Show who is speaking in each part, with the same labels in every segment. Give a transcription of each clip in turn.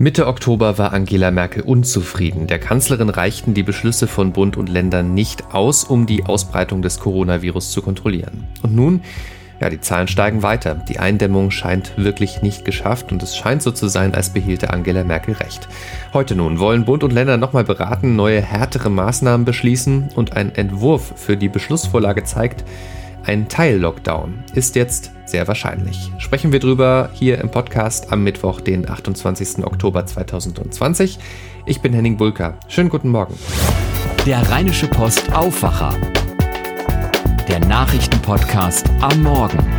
Speaker 1: Mitte Oktober war Angela Merkel unzufrieden. Der Kanzlerin reichten die Beschlüsse von Bund und Ländern nicht aus, um die Ausbreitung des Coronavirus zu kontrollieren. Und nun, ja, die Zahlen steigen weiter. Die Eindämmung scheint wirklich nicht geschafft und es scheint so zu sein, als behielte Angela Merkel recht. Heute nun wollen Bund und Länder nochmal beraten, neue härtere Maßnahmen beschließen und ein Entwurf für die Beschlussvorlage zeigt, ein Teil-Lockdown ist jetzt sehr wahrscheinlich. Sprechen wir drüber hier im Podcast am Mittwoch, den 28. Oktober 2020. Ich bin Henning Bulka. Schönen guten Morgen.
Speaker 2: Der Rheinische Post Aufwacher. Der Nachrichtenpodcast am Morgen.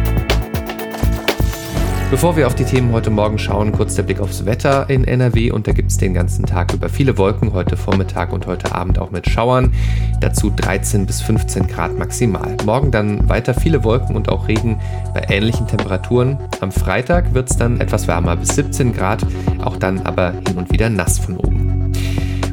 Speaker 1: Bevor wir auf die Themen heute Morgen schauen, kurz der Blick aufs Wetter in NRW und da gibt es den ganzen Tag über viele Wolken, heute Vormittag und heute Abend auch mit Schauern, dazu 13 bis 15 Grad maximal. Morgen dann weiter viele Wolken und auch Regen bei ähnlichen Temperaturen. Am Freitag wird es dann etwas wärmer bis 17 Grad, auch dann aber hin und wieder nass von oben.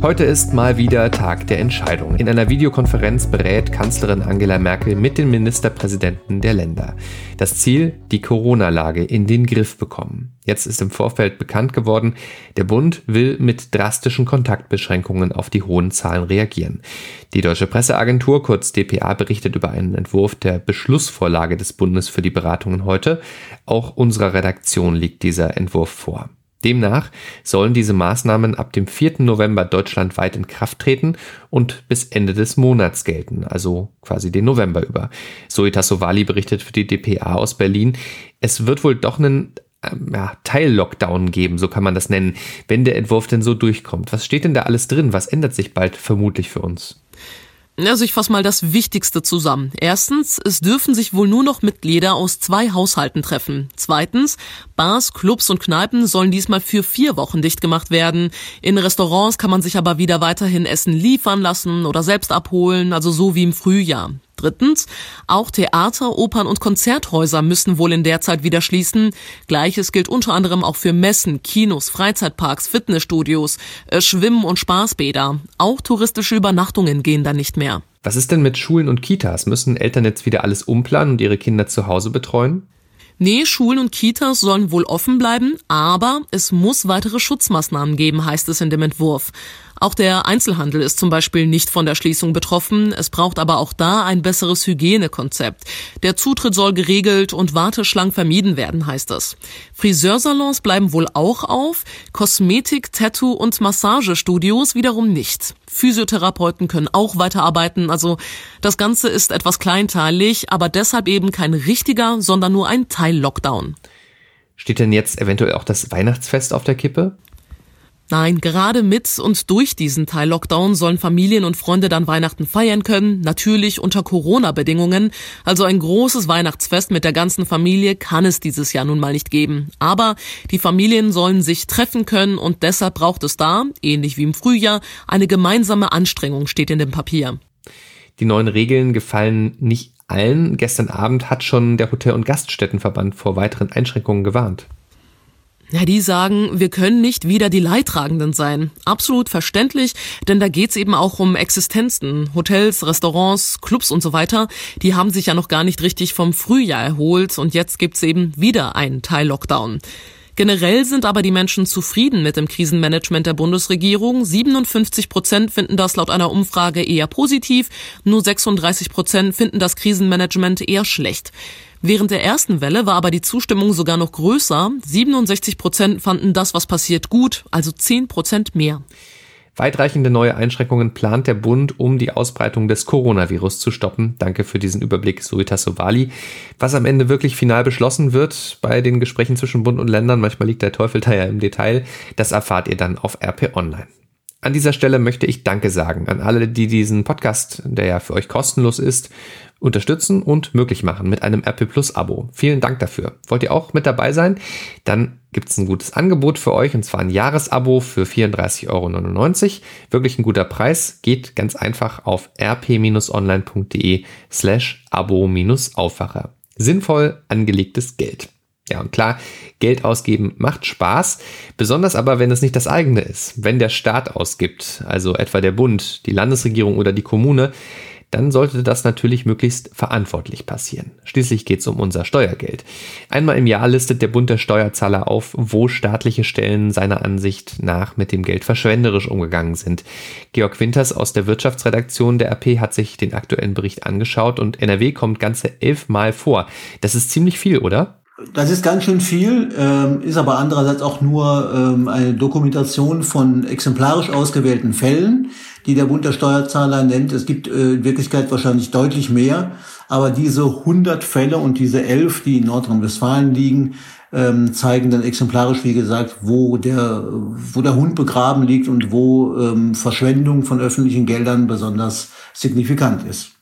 Speaker 1: Heute ist mal wieder Tag der Entscheidung. In einer Videokonferenz berät Kanzlerin Angela Merkel mit den Ministerpräsidenten der Länder. Das Ziel, die Corona-Lage in den Griff bekommen. Jetzt ist im Vorfeld bekannt geworden, der Bund will mit drastischen Kontaktbeschränkungen auf die hohen Zahlen reagieren. Die Deutsche Presseagentur, kurz dpa, berichtet über einen Entwurf der Beschlussvorlage des Bundes für die Beratungen heute. Auch unserer Redaktion liegt dieser Entwurf vor. Demnach sollen diese Maßnahmen ab dem 4. November deutschlandweit in Kraft treten und bis Ende des Monats gelten, also quasi den November über. Soita Sovali berichtet für die dpa aus Berlin. Es wird wohl doch einen ähm, ja, Teil-Lockdown geben, so kann man das nennen, wenn der Entwurf denn so durchkommt. Was steht denn da alles drin? Was ändert sich bald vermutlich für uns?
Speaker 3: Also ich fasse mal das Wichtigste zusammen. Erstens, es dürfen sich wohl nur noch Mitglieder aus zwei Haushalten treffen. Zweitens, Bars, Clubs und Kneipen sollen diesmal für vier Wochen dicht gemacht werden. In Restaurants kann man sich aber wieder weiterhin Essen liefern lassen oder selbst abholen, also so wie im Frühjahr. Drittens, auch Theater, Opern und Konzerthäuser müssen wohl in der Zeit wieder schließen. Gleiches gilt unter anderem auch für Messen, Kinos, Freizeitparks, Fitnessstudios, äh, Schwimmen- und Spaßbäder. Auch touristische Übernachtungen gehen da nicht mehr.
Speaker 1: Was ist denn mit Schulen und Kitas? Müssen Eltern jetzt wieder alles umplanen und ihre Kinder zu Hause betreuen?
Speaker 3: Nee, Schulen und Kitas sollen wohl offen bleiben, aber es muss weitere Schutzmaßnahmen geben, heißt es in dem Entwurf. Auch der Einzelhandel ist zum Beispiel nicht von der Schließung betroffen. Es braucht aber auch da ein besseres Hygienekonzept. Der Zutritt soll geregelt und Warteschlangen vermieden werden, heißt es. Friseursalons bleiben wohl auch auf, Kosmetik, Tattoo und Massagestudios wiederum nicht. Physiotherapeuten können auch weiterarbeiten, also das Ganze ist etwas kleinteilig, aber deshalb eben kein richtiger, sondern nur ein Teil-Lockdown.
Speaker 1: Steht denn jetzt eventuell auch das Weihnachtsfest auf der Kippe?
Speaker 3: Nein, gerade mit und durch diesen Teil Lockdown sollen Familien und Freunde dann Weihnachten feiern können, natürlich unter Corona-Bedingungen. Also ein großes Weihnachtsfest mit der ganzen Familie kann es dieses Jahr nun mal nicht geben. Aber die Familien sollen sich treffen können und deshalb braucht es da, ähnlich wie im Frühjahr, eine gemeinsame Anstrengung, steht in dem Papier.
Speaker 1: Die neuen Regeln gefallen nicht allen. Gestern Abend hat schon der Hotel- und Gaststättenverband vor weiteren Einschränkungen gewarnt.
Speaker 3: Ja, die sagen, wir können nicht wieder die Leidtragenden sein. Absolut verständlich, denn da geht's eben auch um Existenzen. Hotels, Restaurants, Clubs und so weiter, die haben sich ja noch gar nicht richtig vom Frühjahr erholt und jetzt gibt's eben wieder einen Teil Lockdown. Generell sind aber die Menschen zufrieden mit dem Krisenmanagement der Bundesregierung. 57 Prozent finden das laut einer Umfrage eher positiv, nur 36 Prozent finden das Krisenmanagement eher schlecht. Während der ersten Welle war aber die Zustimmung sogar noch größer. 67 Prozent fanden das, was passiert, gut, also 10 Prozent mehr.
Speaker 1: Weitreichende neue Einschränkungen plant der Bund, um die Ausbreitung des Coronavirus zu stoppen. Danke für diesen Überblick, Suita Sovali. Was am Ende wirklich final beschlossen wird bei den Gesprächen zwischen Bund und Ländern, manchmal liegt der Teufel da ja im Detail, das erfahrt ihr dann auf RP Online. An dieser Stelle möchte ich Danke sagen an alle, die diesen Podcast, der ja für euch kostenlos ist, unterstützen und möglich machen mit einem RP Plus Abo. Vielen Dank dafür. Wollt ihr auch mit dabei sein? Dann gibt es ein gutes Angebot für euch und zwar ein Jahresabo für 34,99 Euro. Wirklich ein guter Preis. Geht ganz einfach auf rp-online.de slash abo-aufwacher. Sinnvoll angelegtes Geld. Ja, und klar, Geld ausgeben macht Spaß, besonders aber, wenn es nicht das eigene ist. Wenn der Staat ausgibt, also etwa der Bund, die Landesregierung oder die Kommune, dann sollte das natürlich möglichst verantwortlich passieren. Schließlich geht es um unser Steuergeld. Einmal im Jahr listet der Bund der Steuerzahler auf, wo staatliche Stellen seiner Ansicht nach mit dem Geld verschwenderisch umgegangen sind. Georg Winters aus der Wirtschaftsredaktion der RP hat sich den aktuellen Bericht angeschaut und NRW kommt ganze elfmal vor. Das ist ziemlich viel, oder?
Speaker 4: Das ist ganz schön viel, ähm, ist aber andererseits auch nur ähm, eine Dokumentation von exemplarisch ausgewählten Fällen, die der Bund der Steuerzahler nennt. Es gibt äh, in Wirklichkeit wahrscheinlich deutlich mehr, aber diese 100 Fälle und diese 11, die in Nordrhein-Westfalen liegen, ähm, zeigen dann exemplarisch, wie gesagt, wo der, wo der Hund begraben liegt und wo ähm, Verschwendung von öffentlichen Geldern besonders signifikant ist.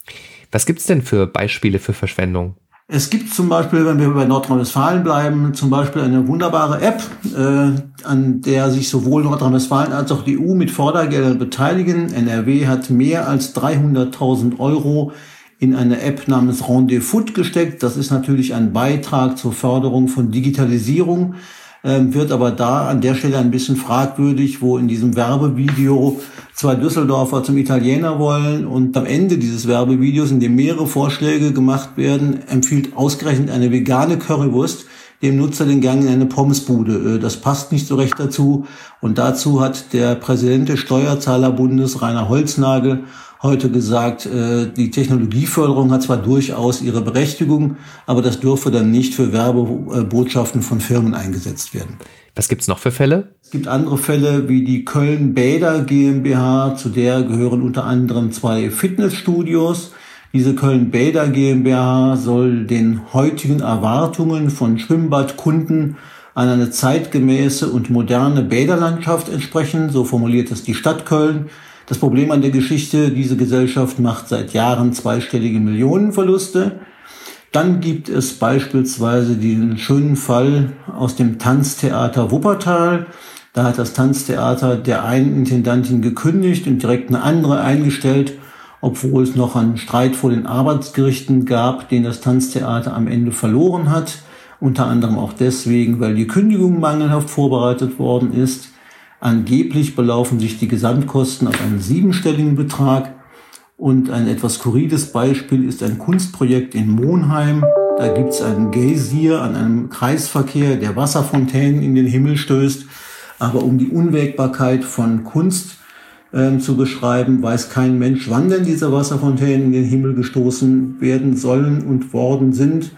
Speaker 1: Was gibt's denn für Beispiele für Verschwendung?
Speaker 4: Es gibt zum Beispiel, wenn wir bei Nordrhein-Westfalen bleiben, zum Beispiel eine wunderbare App, äh, an der sich sowohl Nordrhein-Westfalen als auch die EU mit Fördergeldern beteiligen. NRW hat mehr als 300.000 Euro in eine App namens Rendezvous gesteckt. Das ist natürlich ein Beitrag zur Förderung von Digitalisierung wird aber da an der Stelle ein bisschen fragwürdig, wo in diesem Werbevideo zwei Düsseldorfer zum Italiener wollen und am Ende dieses Werbevideos, in dem mehrere Vorschläge gemacht werden, empfiehlt ausgerechnet eine vegane Currywurst dem Nutzer den Gang in eine Pommesbude. Äh, das passt nicht so recht dazu. Und dazu hat der Präsident des Steuerzahlerbundes, Rainer Holznagel, heute gesagt, äh, die Technologieförderung hat zwar durchaus ihre Berechtigung, aber das dürfe dann nicht für Werbebotschaften von Firmen eingesetzt werden.
Speaker 1: Was gibt's noch für Fälle?
Speaker 4: Es gibt andere Fälle wie die Köln Bäder GmbH, zu der gehören unter anderem zwei Fitnessstudios. Diese Köln Bäder GmbH soll den heutigen Erwartungen von Schwimmbadkunden an eine zeitgemäße und moderne Bäderlandschaft entsprechen, so formuliert es die Stadt Köln. Das Problem an der Geschichte, diese Gesellschaft macht seit Jahren zweistellige Millionenverluste. Dann gibt es beispielsweise diesen schönen Fall aus dem Tanztheater Wuppertal. Da hat das Tanztheater der einen Intendantin gekündigt und direkt eine andere eingestellt, obwohl es noch einen Streit vor den Arbeitsgerichten gab, den das Tanztheater am Ende verloren hat. Unter anderem auch deswegen, weil die Kündigung mangelhaft vorbereitet worden ist. Angeblich belaufen sich die Gesamtkosten auf einen siebenstelligen Betrag. Und ein etwas skurriles Beispiel ist ein Kunstprojekt in Monheim. Da gibt es einen Geysir an einem Kreisverkehr, der Wasserfontänen in den Himmel stößt. Aber um die Unwägbarkeit von Kunst äh, zu beschreiben, weiß kein Mensch, wann denn diese Wasserfontänen in den Himmel gestoßen werden sollen und worden sind.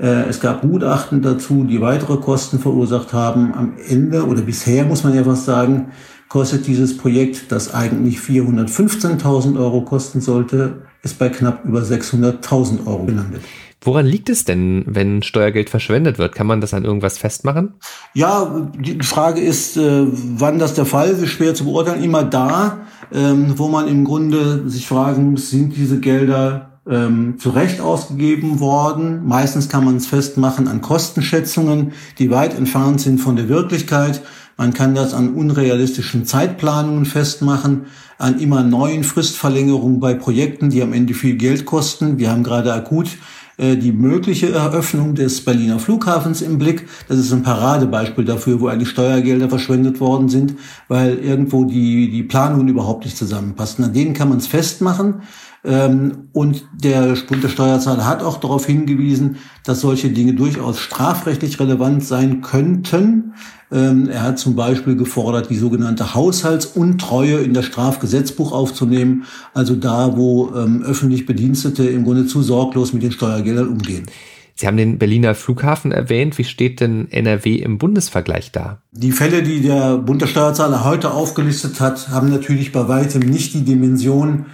Speaker 4: Äh, es gab Gutachten dazu, die weitere Kosten verursacht haben. Am Ende oder bisher muss man ja was sagen, kostet dieses Projekt, das eigentlich 415.000 Euro kosten sollte, ist bei knapp über 600.000 Euro gelandet.
Speaker 1: Woran liegt es denn, wenn Steuergeld verschwendet wird? Kann man das an irgendwas festmachen?
Speaker 4: Ja, die Frage ist, äh, wann das der Fall ist, schwer zu beurteilen. Immer da, ähm, wo man im Grunde sich fragen muss, sind diese Gelder ähm, zu Recht ausgegeben worden. Meistens kann man es festmachen an Kostenschätzungen, die weit entfernt sind von der Wirklichkeit. Man kann das an unrealistischen Zeitplanungen festmachen, an immer neuen Fristverlängerungen bei Projekten, die am Ende viel Geld kosten. Wir haben gerade akut äh, die mögliche Eröffnung des Berliner Flughafens im Blick. Das ist ein Paradebeispiel dafür, wo eigentlich Steuergelder verschwendet worden sind, weil irgendwo die, die Planungen überhaupt nicht zusammenpassen. An denen kann man es festmachen. Ähm, und der Bund der Steuerzahler hat auch darauf hingewiesen, dass solche Dinge durchaus strafrechtlich relevant sein könnten. Ähm, er hat zum Beispiel gefordert, die sogenannte Haushaltsuntreue in das Strafgesetzbuch aufzunehmen, also da, wo ähm, öffentlich Bedienstete im Grunde zu sorglos mit den Steuergeldern umgehen.
Speaker 1: Sie haben den Berliner Flughafen erwähnt. Wie steht denn NRW im Bundesvergleich da?
Speaker 4: Die Fälle, die der Bund der Steuerzahler heute aufgelistet hat, haben natürlich bei weitem nicht die Dimension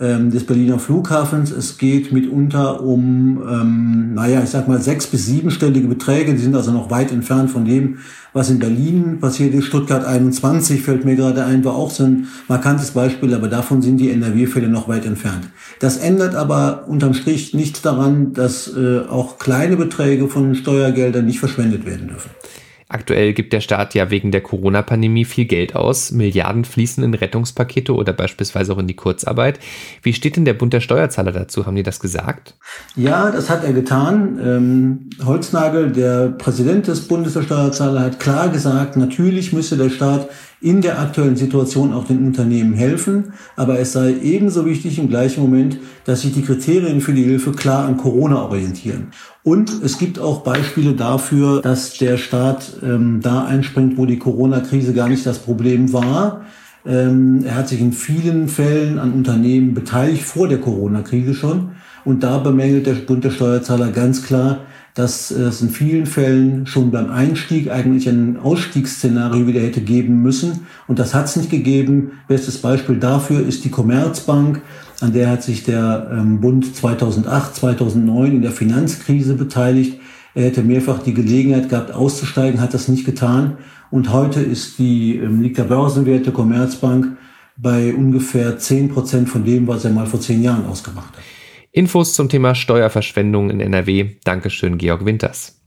Speaker 4: ähm, des Berliner Flughafens. Es geht mitunter um, ähm, naja, ich sag mal sechs- bis siebenstellige Beträge. Die sind also noch weit entfernt von dem, was in Berlin passiert ist. Stuttgart 21 fällt mir gerade ein, war auch so ein markantes Beispiel, aber davon sind die NRW-Fälle noch weit entfernt. Das ändert aber unterm Strich nichts daran, dass äh, auch kleine Beträge von Steuergeldern nicht verschwendet werden dürfen.
Speaker 1: Aktuell gibt der Staat ja wegen der Corona-Pandemie viel Geld aus. Milliarden fließen in Rettungspakete oder beispielsweise auch in die Kurzarbeit. Wie steht denn der Bund der Steuerzahler dazu? Haben die das gesagt?
Speaker 4: Ja, das hat er getan. Ähm, Holznagel, der Präsident des Bundes der Steuerzahler, hat klar gesagt, natürlich müsse der Staat in der aktuellen Situation auch den Unternehmen helfen. Aber es sei ebenso wichtig im gleichen Moment, dass sich die Kriterien für die Hilfe klar an Corona orientieren. Und es gibt auch Beispiele dafür, dass der Staat ähm, da einspringt, wo die Corona-Krise gar nicht das Problem war. Ähm, er hat sich in vielen Fällen an Unternehmen beteiligt vor der Corona-Krise schon. Und da bemängelt der Bund der Steuerzahler ganz klar, dass es in vielen Fällen schon beim Einstieg eigentlich ein Ausstiegsszenario wieder hätte geben müssen. Und das hat es nicht gegeben. Bestes Beispiel dafür ist die Commerzbank. An der hat sich der ähm, Bund 2008, 2009 in der Finanzkrise beteiligt. Er hätte mehrfach die Gelegenheit gehabt, auszusteigen, hat das nicht getan. Und heute ist die, ähm, liegt der Börsenwert der Commerzbank bei ungefähr 10 Prozent von dem, was er mal vor zehn Jahren ausgemacht hat.
Speaker 1: Infos zum Thema Steuerverschwendung in NRW. Dankeschön, Georg Winters.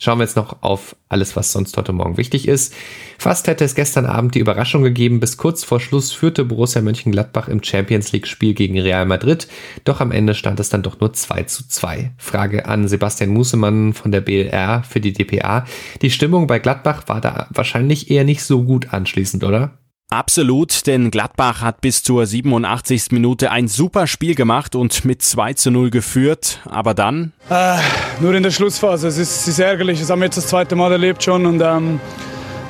Speaker 1: Schauen wir jetzt noch auf alles, was sonst heute Morgen wichtig ist. Fast hätte es gestern Abend die Überraschung gegeben, bis kurz vor Schluss führte Borussia Mönchengladbach im Champions League Spiel gegen Real Madrid, doch am Ende stand es dann doch nur 2 zu 2. Frage an Sebastian Musemann von der BLR für die DPA. Die Stimmung bei Gladbach war da wahrscheinlich eher nicht so gut anschließend, oder?
Speaker 5: Absolut, denn Gladbach hat bis zur 87. Minute ein super Spiel gemacht und mit 2 zu 0 geführt. Aber dann?
Speaker 6: Äh, nur in der Schlussphase. Es ist, es ist ärgerlich. Das haben wir jetzt das zweite Mal erlebt schon und ähm,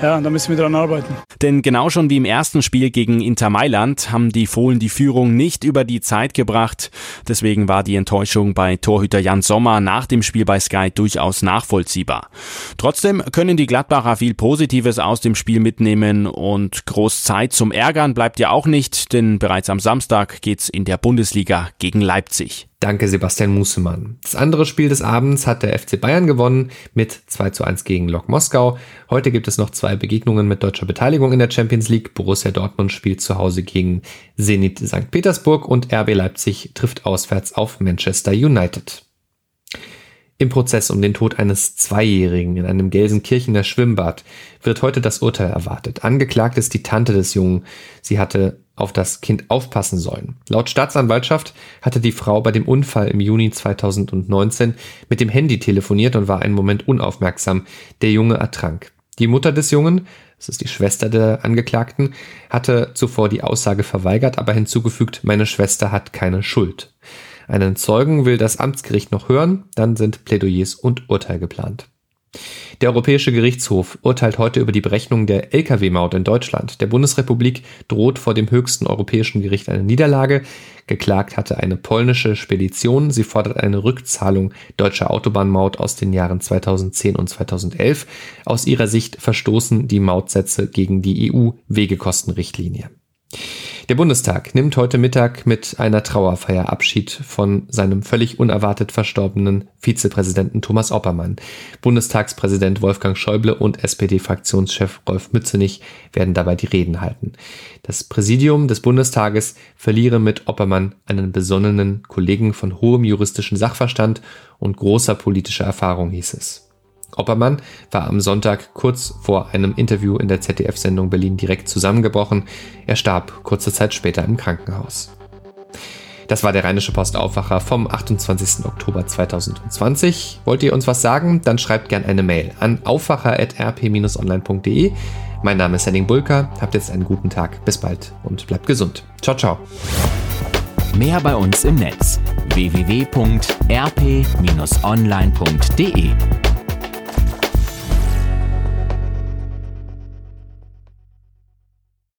Speaker 6: ja, da müssen wir dran arbeiten.
Speaker 5: Denn genau schon wie im ersten Spiel gegen Inter Mailand haben die Fohlen die Führung nicht über die Zeit gebracht. Deswegen war die Enttäuschung bei Torhüter Jan Sommer nach dem Spiel bei Sky durchaus nachvollziehbar. Trotzdem können die Gladbacher viel Positives aus dem Spiel mitnehmen und groß Zeit zum Ärgern bleibt ja auch nicht, denn bereits am Samstag geht's in der Bundesliga gegen Leipzig.
Speaker 1: Danke, Sebastian Musemann. Das andere Spiel des Abends hat der FC Bayern gewonnen mit 2 zu 1 gegen Lok Moskau. Heute gibt es noch zwei Begegnungen mit deutscher Beteiligung in der Champions League. Borussia Dortmund spielt zu Hause gegen Zenit St. Petersburg und RB Leipzig trifft auswärts auf Manchester United. Im Prozess um den Tod eines Zweijährigen in einem Gelsenkirchener Schwimmbad wird heute das Urteil erwartet. Angeklagt ist die Tante des Jungen. Sie hatte auf das Kind aufpassen sollen. Laut Staatsanwaltschaft hatte die Frau bei dem Unfall im Juni 2019 mit dem Handy telefoniert und war einen Moment unaufmerksam. Der Junge ertrank. Die Mutter des Jungen, das ist die Schwester der Angeklagten, hatte zuvor die Aussage verweigert, aber hinzugefügt, meine Schwester hat keine Schuld. Einen Zeugen will das Amtsgericht noch hören, dann sind Plädoyers und Urteil geplant. Der Europäische Gerichtshof urteilt heute über die Berechnung der Lkw-Maut in Deutschland. Der Bundesrepublik droht vor dem höchsten europäischen Gericht eine Niederlage. Geklagt hatte eine polnische Spedition. Sie fordert eine Rückzahlung deutscher Autobahnmaut aus den Jahren 2010 und 2011. Aus ihrer Sicht verstoßen die Mautsätze gegen die EU-Wegekostenrichtlinie. Der Bundestag nimmt heute Mittag mit einer Trauerfeier Abschied von seinem völlig unerwartet verstorbenen Vizepräsidenten Thomas Oppermann. Bundestagspräsident Wolfgang Schäuble und SPD-Fraktionschef Rolf Mützenich werden dabei die Reden halten. Das Präsidium des Bundestages verliere mit Oppermann einen besonnenen Kollegen von hohem juristischen Sachverstand und großer politischer Erfahrung, hieß es. Oppermann war am Sonntag kurz vor einem Interview in der ZDF-Sendung Berlin direkt zusammengebrochen. Er starb kurze Zeit später im Krankenhaus. Das war der Rheinische Postaufwacher vom 28. Oktober 2020. Wollt ihr uns was sagen? Dann schreibt gern eine Mail an aufwacher.rp-online.de. Mein Name ist Henning Bulker. Habt jetzt einen guten Tag. Bis bald und bleibt gesund. Ciao, ciao.
Speaker 2: Mehr bei uns im Netz www.rp-online.de